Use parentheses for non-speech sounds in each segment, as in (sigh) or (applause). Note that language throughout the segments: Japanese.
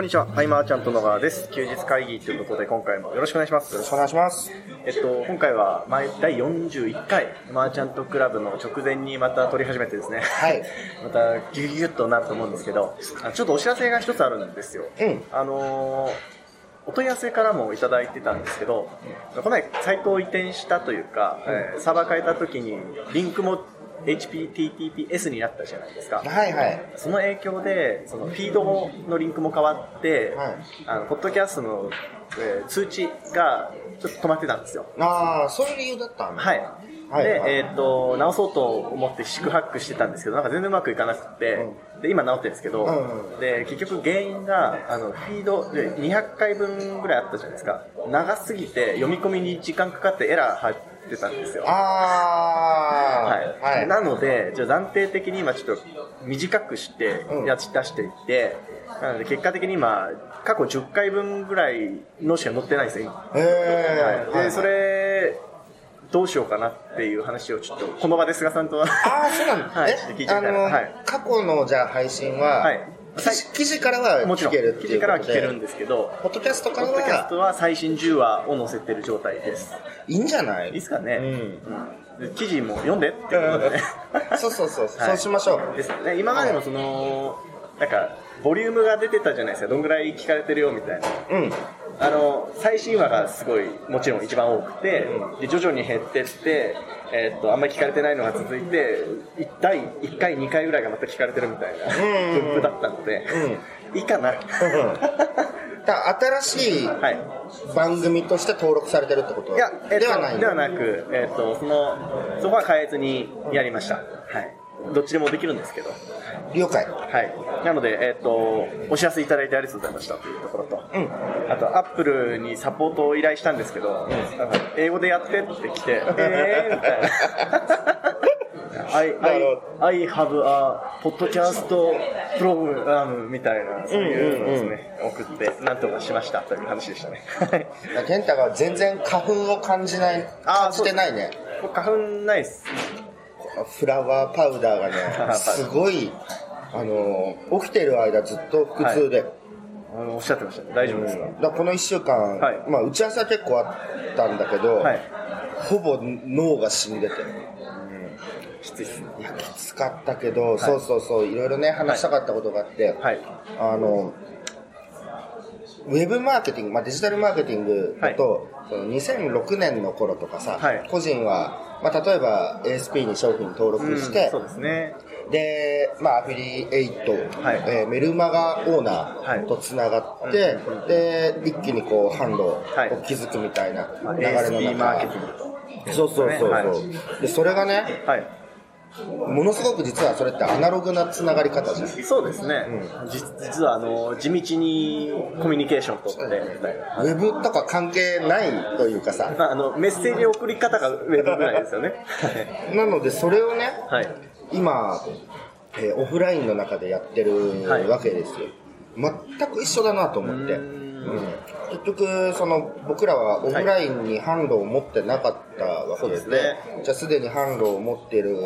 こんにちは、アイマーちゃんと野川です。休日会議ということで、今回もよろしくお願いします。よろしくお願いします。えっと、今回は前第41回、マーチャントクラブの直前にまた撮り始めてですね、はい。(laughs) またギュギュギュッとなると思うんですけど、あちょっとお知らせが一つあるんですよ。うんあのーお問い合わせからもいただいてたんですけど、この前サイトを移転したというか、えーサーバー変えた時にリンクも HTTPS になったじゃないですか。はいはい。その影響で、そのフィードのリンクも変わって、はいあの、ポッドキャストの、えー通知がちょっと止まってたんですよ。ああ、そういう理由だったんだ。はい。で、はいはいえっ、と、直そうと思って四苦八苦してたんですけど、なんか全然うまくいかなくて、で、今直ってるんですけど、うんうんで、結局原因が、あの、フィードで200回分ぐらいあったじゃないですか。長すぎて読み込みに時間かかってエラー入ってたんですよ。あはいあ、はい。なので、じゃあ暫定的に今ちょっと短くしてうんやつ出していって、なので結果的に今、過去10回分ぐらいのしか載ってないんですよ、今。ええはい、で、それ、どうしようかなっていう話をちょっと、この場で菅さんと。ああ、そうなんだ。(laughs) はいちょっと聞いてみたいなあの、はい過去のじゃあ配信は、はい記事記事からは聞ける記事からは聞けるんですけど、ポッドキャストからポッドキャストはは最新10話を載せてる状態です。いいんじゃない？いいですかね、うんうんで記事も読んでってことでね。そうそうそう、(laughs) はいそうしましょう。ですね。今までのその、なんか、ボリュームが出てたじゃないですか。どんぐらい聞かれてるよみたいな。うん。あの、最新話がすごい、もちろん一番多くて、で、徐々に減ってって、えーっと、あんまり聞かれてないのが続いて、い第1回、2回ぐらいがまた聞かれてるみたいなうん分布だったので、いいかな。だ新しいはい。番組として登録されてるってこと？いや、えではないではなく、えっと、その、そこは変えずにやりました。はい。どっちでもできるんですけど。了解。はい。なので、えっ、と、お知らせいただいてありがとうございましたというところと、うんあと、アップルにサポートを依頼したんですけど、なんか英語でやってって来て、(laughs) えーみたいな。(laughs) I, な I, る I have a podcast program みたいな、そういうのをですね、送って、なんとかしましたという話でしたね。はい健太が全然花粉を感じない、感じてないね。花粉ないっす。フラワーパウダーがね、(laughs) すごい、あの、起きてる間ずっと腹痛で。あのおっしゃってましたね。大丈夫ですか、だからこの1週間、はいまあ打ち合わせは結構あったんだけど、はい。ほぼ脳が死んでて。きついっすね。いや、きつかったけど、そうそうそう、いろいろね、話したかったことがあって、はい。あの、ウェブマーケティング、まあ、デジタルマーケティングだと、その2006年の頃とかさ、はい個人は、まあ、例えば ASP に商品登録して、うんそうですね。で、まあ、アフィリエイト、はい。えーメルマガオーナはい。ーとつながって、で、一気にこう、販路をはい。築くみたいなまあ流れの中、ィングと。そうそうそうそう、はい。で、それがね、はい。ものすごく実はそれってアナログなつながり方じゃん。そうですね。じ実は、あの、地道にコミュニケーション取って、みたいな。ウェブとか関係ないというかさ、まあ、あの、メッセージ送り方がウェブぐらいですよね。(laughs) なのでそれをね、はい。今、えーオフラインの中でやってるはいわけですよ。全く一緒だなと思って。うん。ん結局、その、僕らはオフラインに販路を持ってなかったわけで、すね。じゃあすでに販路を持っている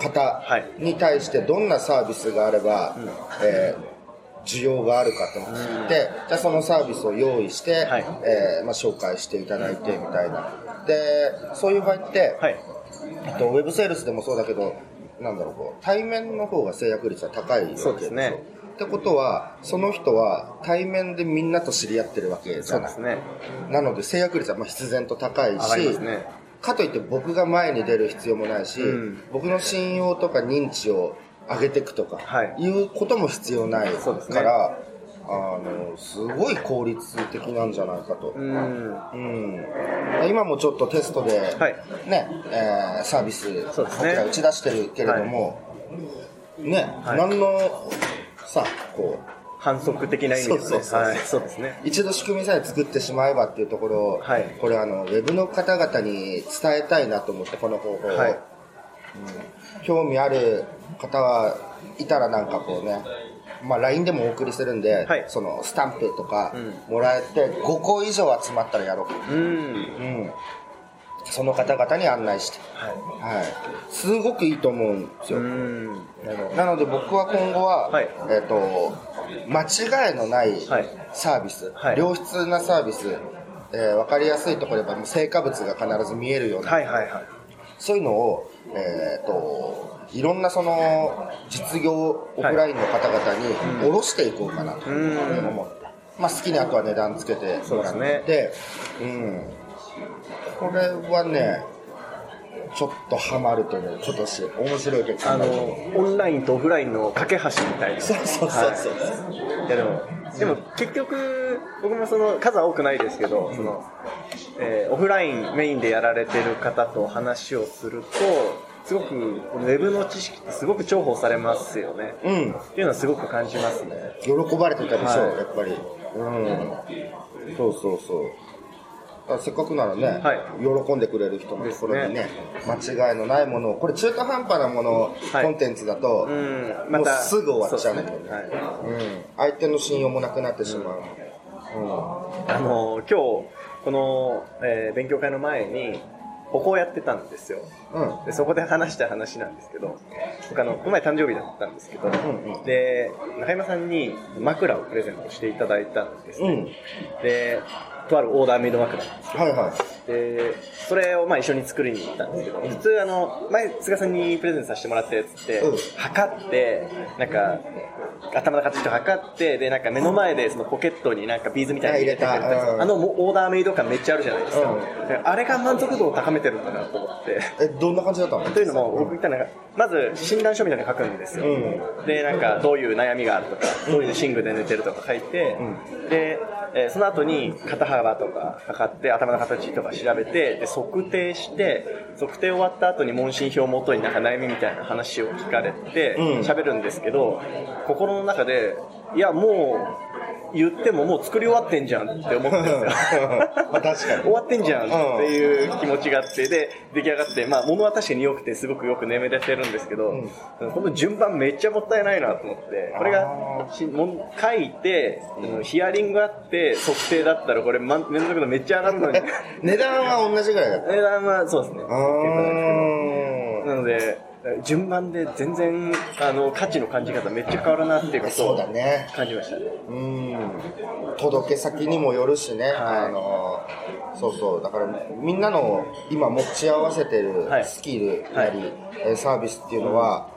方はい。に対してどんなサービスがあれば、えー需要があるかと。聞いて、じゃあそのサービスを用意して、はい。えーまあ、紹介していただいてみたいな。で、そういう場合って、はい。あとウェブセールスでもそうだけど、なんだろう、こう対面の方が制約率は高いわけそうですねってことは、その人は対面でみんなと知り合ってるわけじゃないそうです。ね。なので制約率はまあ必然と高いし、すね。かといって僕が前に出る必要もないし、うん僕の信用とか認知を上げていくとか、はいいうことも必要ないから、あの、すごい効率的なんじゃないかと。うん。うん、今もちょっとテストで、はい。ねえーサービスね。僕ら打ち出してるけれども、ね、はい。何のさこう反則的な意味ですね。そうですね。一度仕組みさえ作ってしまえばっていうところを、はい。これあのウェブの方々に伝えたいなと思ってこの方法を、はい。うん。興味ある方はいたらなんかこうねまあ、LINE でもお送りするんで、はい。そのスタンプとかうもらえて5個以上集まったらやろう、うん。うん、その方々に案内して、ははい、すごくいいと思うんですよ。ん。なので僕は今後は、はい。えっ、と、間違いのないはい。サービス、はい。良質なサービス、えー、分かりやすいところで成果物が必ず見えるような、はいはいはい。そういうのを、えっ、と、いろんなその実業オフラインの方々に下ろしていこうかなと。うん。思って、まあ好きにあとは値段つけてもらって、うん、これはね、ちょっとハマると思う、今年。面白いけど。あの、オンラインとオフラインの架け橋みたいな。そうそうそうそう。はい。いやでも、でも結局、僕もその数は多くないですけど、その、えーオフラインメインでやられてる方と話をすると、すごく、ウェブの知識ってすごく重宝されますよね。うん。っていうのはすごく感じますね。喜ばれてたでしょ、はいやっぱり。うん。そうそうそう。せっかくならね、はい喜んでくれる人のところにね、間違いのないものを、これ中途半端なもの、はいコンテンツだと、うん、もうすぐ終わっちゃうんだよねはいうん、相手の信用もなくなってしまう。あの今日この、えー勉強会の前に歩行やってたんですようん。うん。でそこで話した話なんですけど僕あのこの前誕生日だったんですけど、んうんで中山さんに枕をプレゼントしていただいたんですね、うん。でとあるオーダーメイド枕なんです。はいはい。でそれをまあ一緒に作りに行ったんですけど普通あの前菅さんにプレゼントさせてもらったやつって、うん。測ってなんか頭の形と測ってでなんか目の前でそのポケットになんかビーズみたいなの入れてくれたあのオーダーメイド感めっちゃあるじゃないですか、うん。であれが満足度を高めてるんだなと思って。え、どんな感じだったの？というのも僕言ったのがまず診断書みたいなの書くんですよ、うでなんかどういう悩みがあるとかどういう寝具で寝てるとか書いて、で、えーその後に肩幅とか測って頭の形とか調べてで測定して測定終わった後に問診票をもとになんか悩みみたいな話を聞かれてうん。喋るんですけど、心の中でいやもう言ってももう作り終わってんじゃんって思ってるんですよ。(laughs) まあ確かに。終わってんじゃんっていう気持ちがあってで出来上がってまあ物は確かに良くてすごくよく眠れてるんですけど、この順番めっちゃもったいないなと思ってこれがしもん書いてヒアリングあって測定だったらこれま面倒くさめっちゃ上がるのに (laughs) 値段は同じぐらいだった。値段はそうですね。なので順番で全然あの価値の感じ方めっちゃ変わるなっていうことそうをだね。感じましたね。うん。届け先にもよるしね、はい。あのそうそう。だからみんなの今持ち合わせてるはい。スキルなり、えーサービスっていうのは、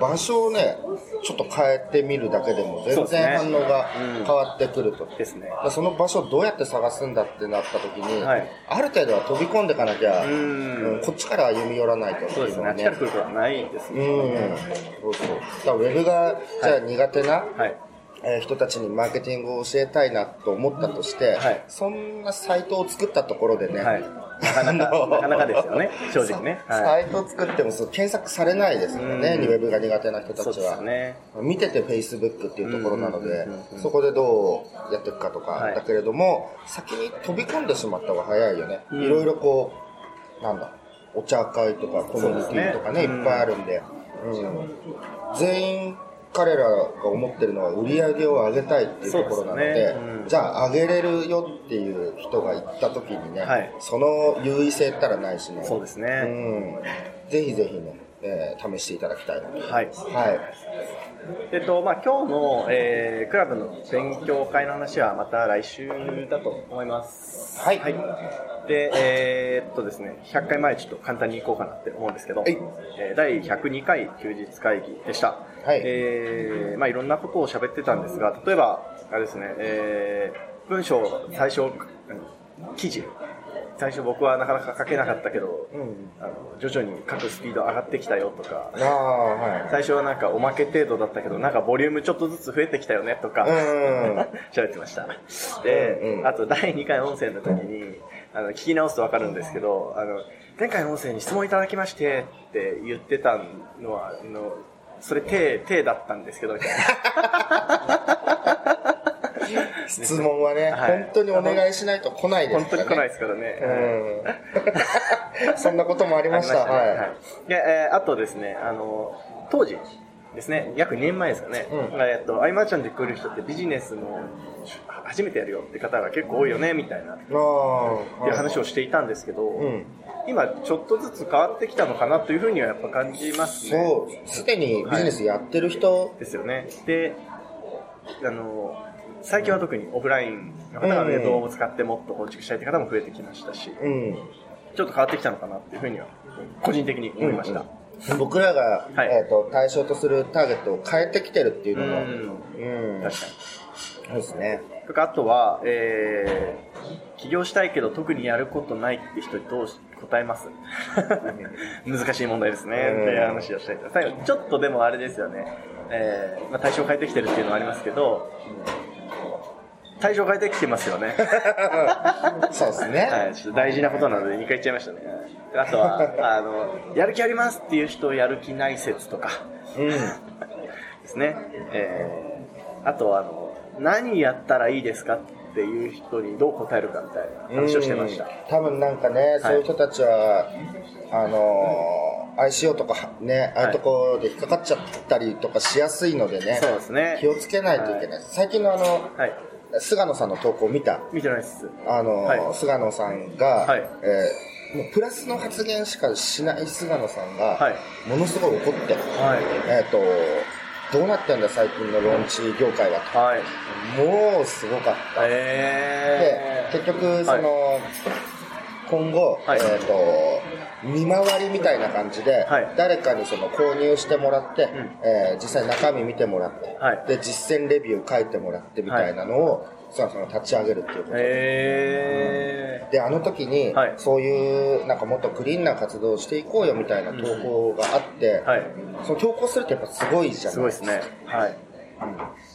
場所をねちょっと変えてみるだけでも全然反応がうん。変わってくると、ですね。その場所をどうやって探すんだってなった時に、はい。ある程度は飛び込んでいかなきゃ、うん。うんこっちから歩み寄らないとそうですね。あっちから来ることはないですね。うん。そうそう。だからウェブがじゃあ苦手な、はい。えー人たちにマーケティングを教えたいなと思ったとして、はい。そんなサイトを作ったところでね、はい。なかなかなかなかですよね。正直ね。さはい。サイトを作ってもそう検索されないですからね、うん。ウェブが苦手な人たちは。よね。見てて Facebook っていうところなのでそこでどうやっていくかとか、はい。だけれども先に飛び込んでしまった方が早いよね、うん。いろいろこうなんだお茶会とかコミュニティとかねね。いっぱいあるんで、うん。全員彼らが思ってるのは売り上げを上げたいっていうところなのでねうん。じゃあ上げれるよっていう人が行った時にね、はい。その優位性ったらないしね。そうですね。うん、ぜひぜひね、えー試していただきたいなとはい。はい。えっとまあ、今日の、えークラブの勉強会の話はまた来週だと思います。はい。で、えーっとですね、100回前ちょっと簡単にいこうかなって思うんですけど、はい。えー第102回休日会議でした。はい。えーまあ、いろんなことを喋ってたんですが、例えば、あれですね、えー文章、最初、うん記事、最初僕はなかなか書けなかったけど、うん。あの徐々に書くスピード上がってきたよとか、は最初はなんかおまけ程度だったけど、なんかボリュームちょっとずつ増えてきたよねとか、いうん。(laughs) 喋ってました。で、うんうん。あと第2回音声の時に、あの聞き直すとわかるんですけど、あの、前回の音声に質問いただきましてって言ってたのは、あの、それ手、手だったんですけど、みたいな。質問はね、はい。本当にお願いしないと来ないですからね。本当に来ないですからね。うん。そんなこともありました。ありまね。はい。はい。で、えーあとですね、あの、当時ですね、約2年前ですかね、うん。えっと、アイマーちゃんで来る人ってビジネスの初めてやるよって方が結構多いよね、みたいな、ああいう話をしていたんですけど、うん。今ちょっとずつ変わってきたのかなというふうにはやっぱ感じますね。そう、すでにビジネスやってる人、はい、ですよね。で、あの、最近は特にオフラインの方がウェブを使ってもっと構築したいという方も増えてきましたし、うん、ちょっと変わってきたのかなっていうふうには、個人的に思いました。うんうん、(laughs) 僕らが、はい、えーと、対象とするターゲットを変えてきてるっていうのも、うん、確かに。そうですね。あとは、えー、起業したいけど特にやることないって人にどう答えます？(laughs) 難しい問題ですね。っていう話をしたいと。最後、ちょっとでもあれですよね。えー、まあ、対象を変えてきてるっていうのはありますけど、対象変えてきてますよね。(laughs) そうですね。はい、ちょっと大事なことなので2回言っちゃいましたね。あとは、(laughs) あの、やる気ありますっていう人やる気ない説とか、うん、ですね。えー、あとは、あの、何やったらいいですかっていう人にどう答えるかみたいな話をしてました。多分なんかね、そういう人たちは、あのー、ICO とかね、ああいうところで引っかかっちゃったりとかしやすいのでね、そうですね気をつけないといけない。はい、最近のあの、はい菅野さんの投稿見た？見てないです。あの、はい、菅野さんが、はい、えー、もうプラスの発言しかしない菅野さんが、はい、ものすごい怒って、はい、えっ、ー、と、どうなってんだ最近のローンチ業界はと。はい、もうすごかった。で、結局、その、はい、今後、はい、えっ、ー、と、見回りみたいな感じで、はい、誰かにその購入してもらって、うん、えー、実際中身見てもらって、はい、で、実践レビュー書いてもらってみたいなのを、その立ち上げるっていうこと。で、うん、であの時に、はい、そういうなんかもっとクリーンな活動をしていこうよみたいな投稿があって、うんはい、その投稿するってやっぱすごいじゃないですか。すごいですね。はい。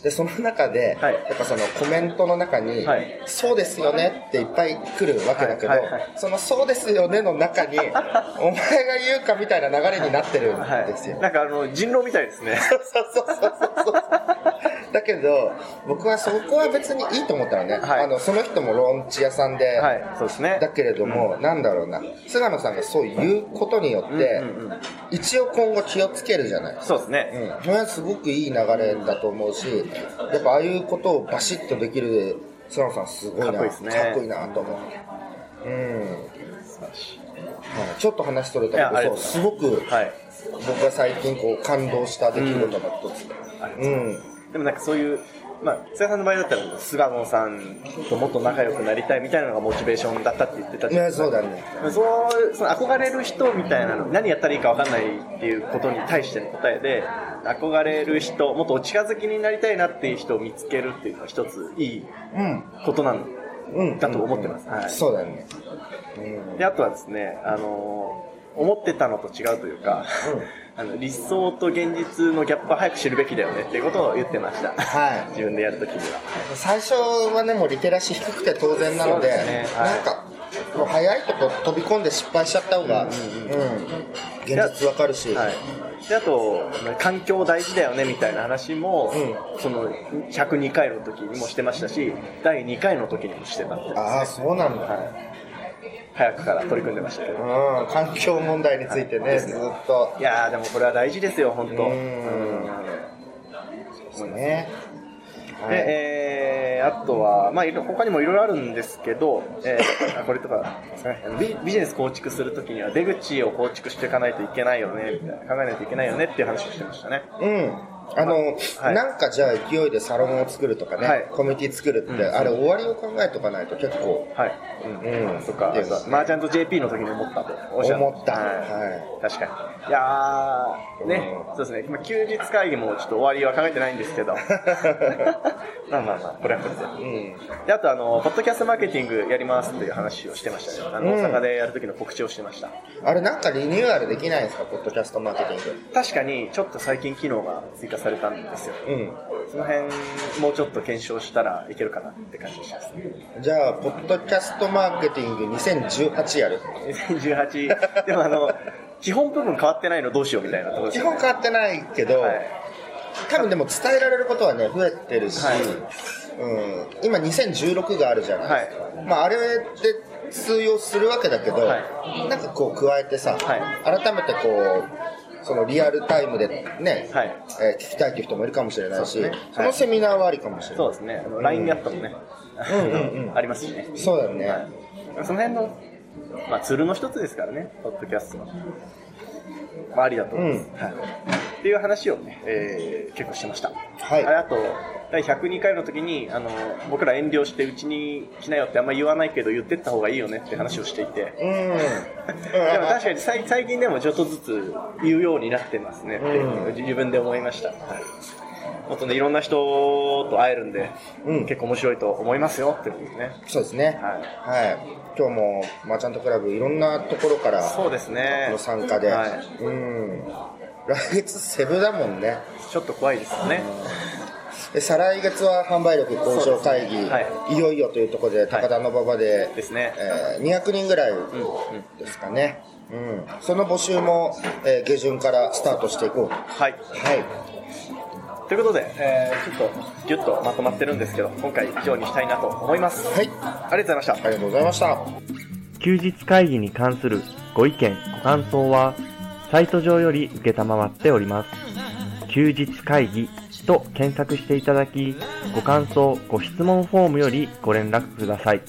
で、その中で、はい、やっぱそのコメントの中に、はい、そうですよねっていっぱい来るわけだけど、はいはいはい、そのそうですよねの中に、(laughs) お前が言うかみたいな流れになってるんですよ。なんかあの、人狼みたいですね。(laughs) そうそうそうそうそう。(laughs) だけど、僕はそこは別にいいと思ったらね、はい、あの、その人もローンチ屋さんで、はい、そうですね。だけれども、うん、なんだろうな、菅野さんがそう言うことによって、うんうんうん、一応今後気をつけるじゃないそうですね。うん。それはすごくいい流れだと思うし、やっぱああいうことをバシッとできる菅野さんすごいな、かっこいいね。いいなと思う。うん。ちょっと話それたけど、すごく、はい、僕が最近こう感動した出来事の一つ。うん。でもなんかそういう、まあ、菅さんの場合だったら、菅野さんともっと仲良くなりたいみたいなのがモチベーションだったって言ってたじゃないですか。そうだね。そうその憧れる人みたいなの、何やったらいいか分かんないっていうことに対しての答えで、憧れる人、もっとお近づきになりたいなっていう人を見つけるっていうのは一ついいことなんだと思ってます。はい、そうだね。うん、で、あとはですね、あの、思ってたのと違うというか、うんあの理想と現実のギャップは早く知るべきだよねっていうことを言ってました。はい。自分でやるときには。最初はね、もうリテラシー低くて当然なので、でねはい、なんか、もう早いとこ飛び込んで失敗しちゃった方が、うん、うん、現実わかるし。はいであと環境大事だよねみたいな話も、うん、その102回の時にもしてましたし第2回の時にもしてたんです、ね、ああそうなんだ、はい早くから取り組んでました。けど、うん、環境問題についてね、ずっと。いやでもこれは大事ですよ本当。うん。そうですね。で、えー、あとは、まあ、他にもいろいろあるんですけど、えー、これとかですね。ビ、ビジネス構築するときには出口を構築していかないといけないよね、みたいな、考えないといけないよねっていう話をしてましたね。うん。あの、はい、なんかじゃあ勢いでサロンを作るとかね、はい、コミュニティ作るって、うん、あれ終わりを考えとかないと結構、はい。うん。うん、とか、マーチャント JP の時に思ったと思った。はい。確かに。いやー、ね、うん、そうですね。今休日会議もちょっと終わりは考えてないんですけど。(laughs) まあまあまあ、これはこれで。うん。で、あとあの、ポッドキャストマーケティングやりますっていう話をしてましたね。あの、大阪でやる時の告知をしてました。あれなんかリニューアルできないんですか、ポッドキャストマーケティング。確かに、ちょっと最近機能が追加されたんですよ。うん、その辺もうちょっと検証したらいけるかなって感じしますねじゃあポッドキャストマーケティング2018やる2018でもあの基本部分変わってないのどうしようみたいなところ基本変わってないけど、はい、多分でも伝えられることはね増えてるし、はい、うん、今2016があるじゃないですか、はい、まあ、あれで通用するわけだけど、はい、なんかこう加えてさ、改めてこうそのリアルタイムでね、はい、えー、聞きたいという人もいるかもしれないし、そ、ね,、のセミナーはありかもしれない。そうですね。LINE アットもね、うんうんうん、(laughs) ありますしね。そうだよね、はい。その辺のまあ、ツールの一つですからね、ポッドキャストの。まあ、ありだと思います。うん、はい。っていう話をね、えー、結構しました。はい。あと、第102回の時に、あの、僕ら遠慮してうちに来なよってあんま言わないけど言ってった方がいいよねって話をしていて。うん。(laughs) でも確かに最近でもちょっとずつ言うようになってますねって自分で思いました。はい。もっとね、いろんな人と会えるんで、うん、結構面白いと思いますよってことですね。そうですね。はい。はい。今日もマーチャントクラブいろんなところからそうですね。の参加で、はい、うん。来月セブだもんね。ちょっと怖いですよね。で再来月は販売力交渉会議、はい、いよいよというところで高田馬場で,、ですねえー、200人ぐらいですかね、うん、うん、その募集も、えー、下旬からスタートしていこうはい、はいということで、えー、ちょっとギュッとまとまってるんですけど、今回以上にしたいなと思います。はい。ありがとうございました。ありがとうございました。休日会議に関するご意見、ご感想は、サイト上より受けたまわっております。休日会議と検索していただき、ご感想、ご質問フォームよりご連絡ください。